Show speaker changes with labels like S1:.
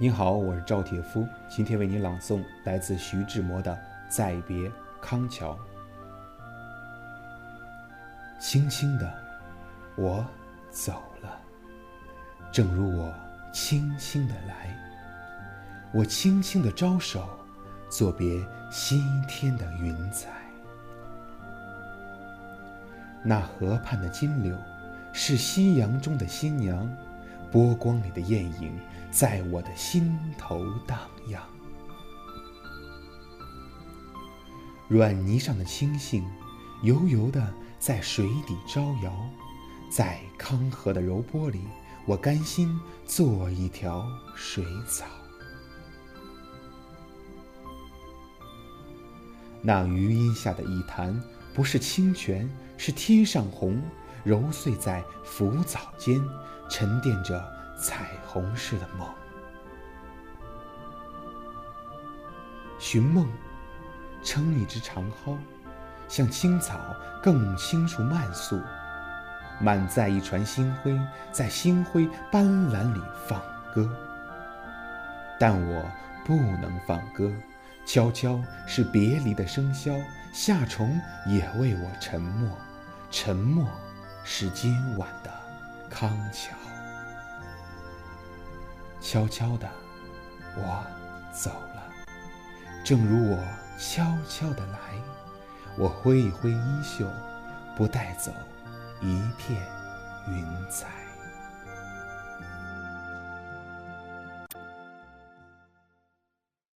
S1: 您好，我是赵铁夫，今天为您朗诵来自徐志摩的《再别康桥》。轻轻的，我走了，正如我轻轻的来。我轻轻的招手，作别西天的云彩。那河畔的金柳，是夕阳中的新娘。波光里的艳影，在我的心头荡漾。软泥上的青荇，油油的在水底招摇。在康河的柔波里，我甘心做一条水草。那余荫下的一潭，不是清泉，是天上虹，揉碎在浮藻间。沉淀着彩虹似的梦，寻梦，撑一只长篙，像青草更青处漫溯，满载一船星辉，在星辉斑斓里放歌。但我不能放歌，悄悄是别离的笙箫，夏虫也为我沉默，沉默是今晚的。康桥，悄悄的，我走了，正如我悄悄的来。我挥一挥衣袖，不带走一片云彩。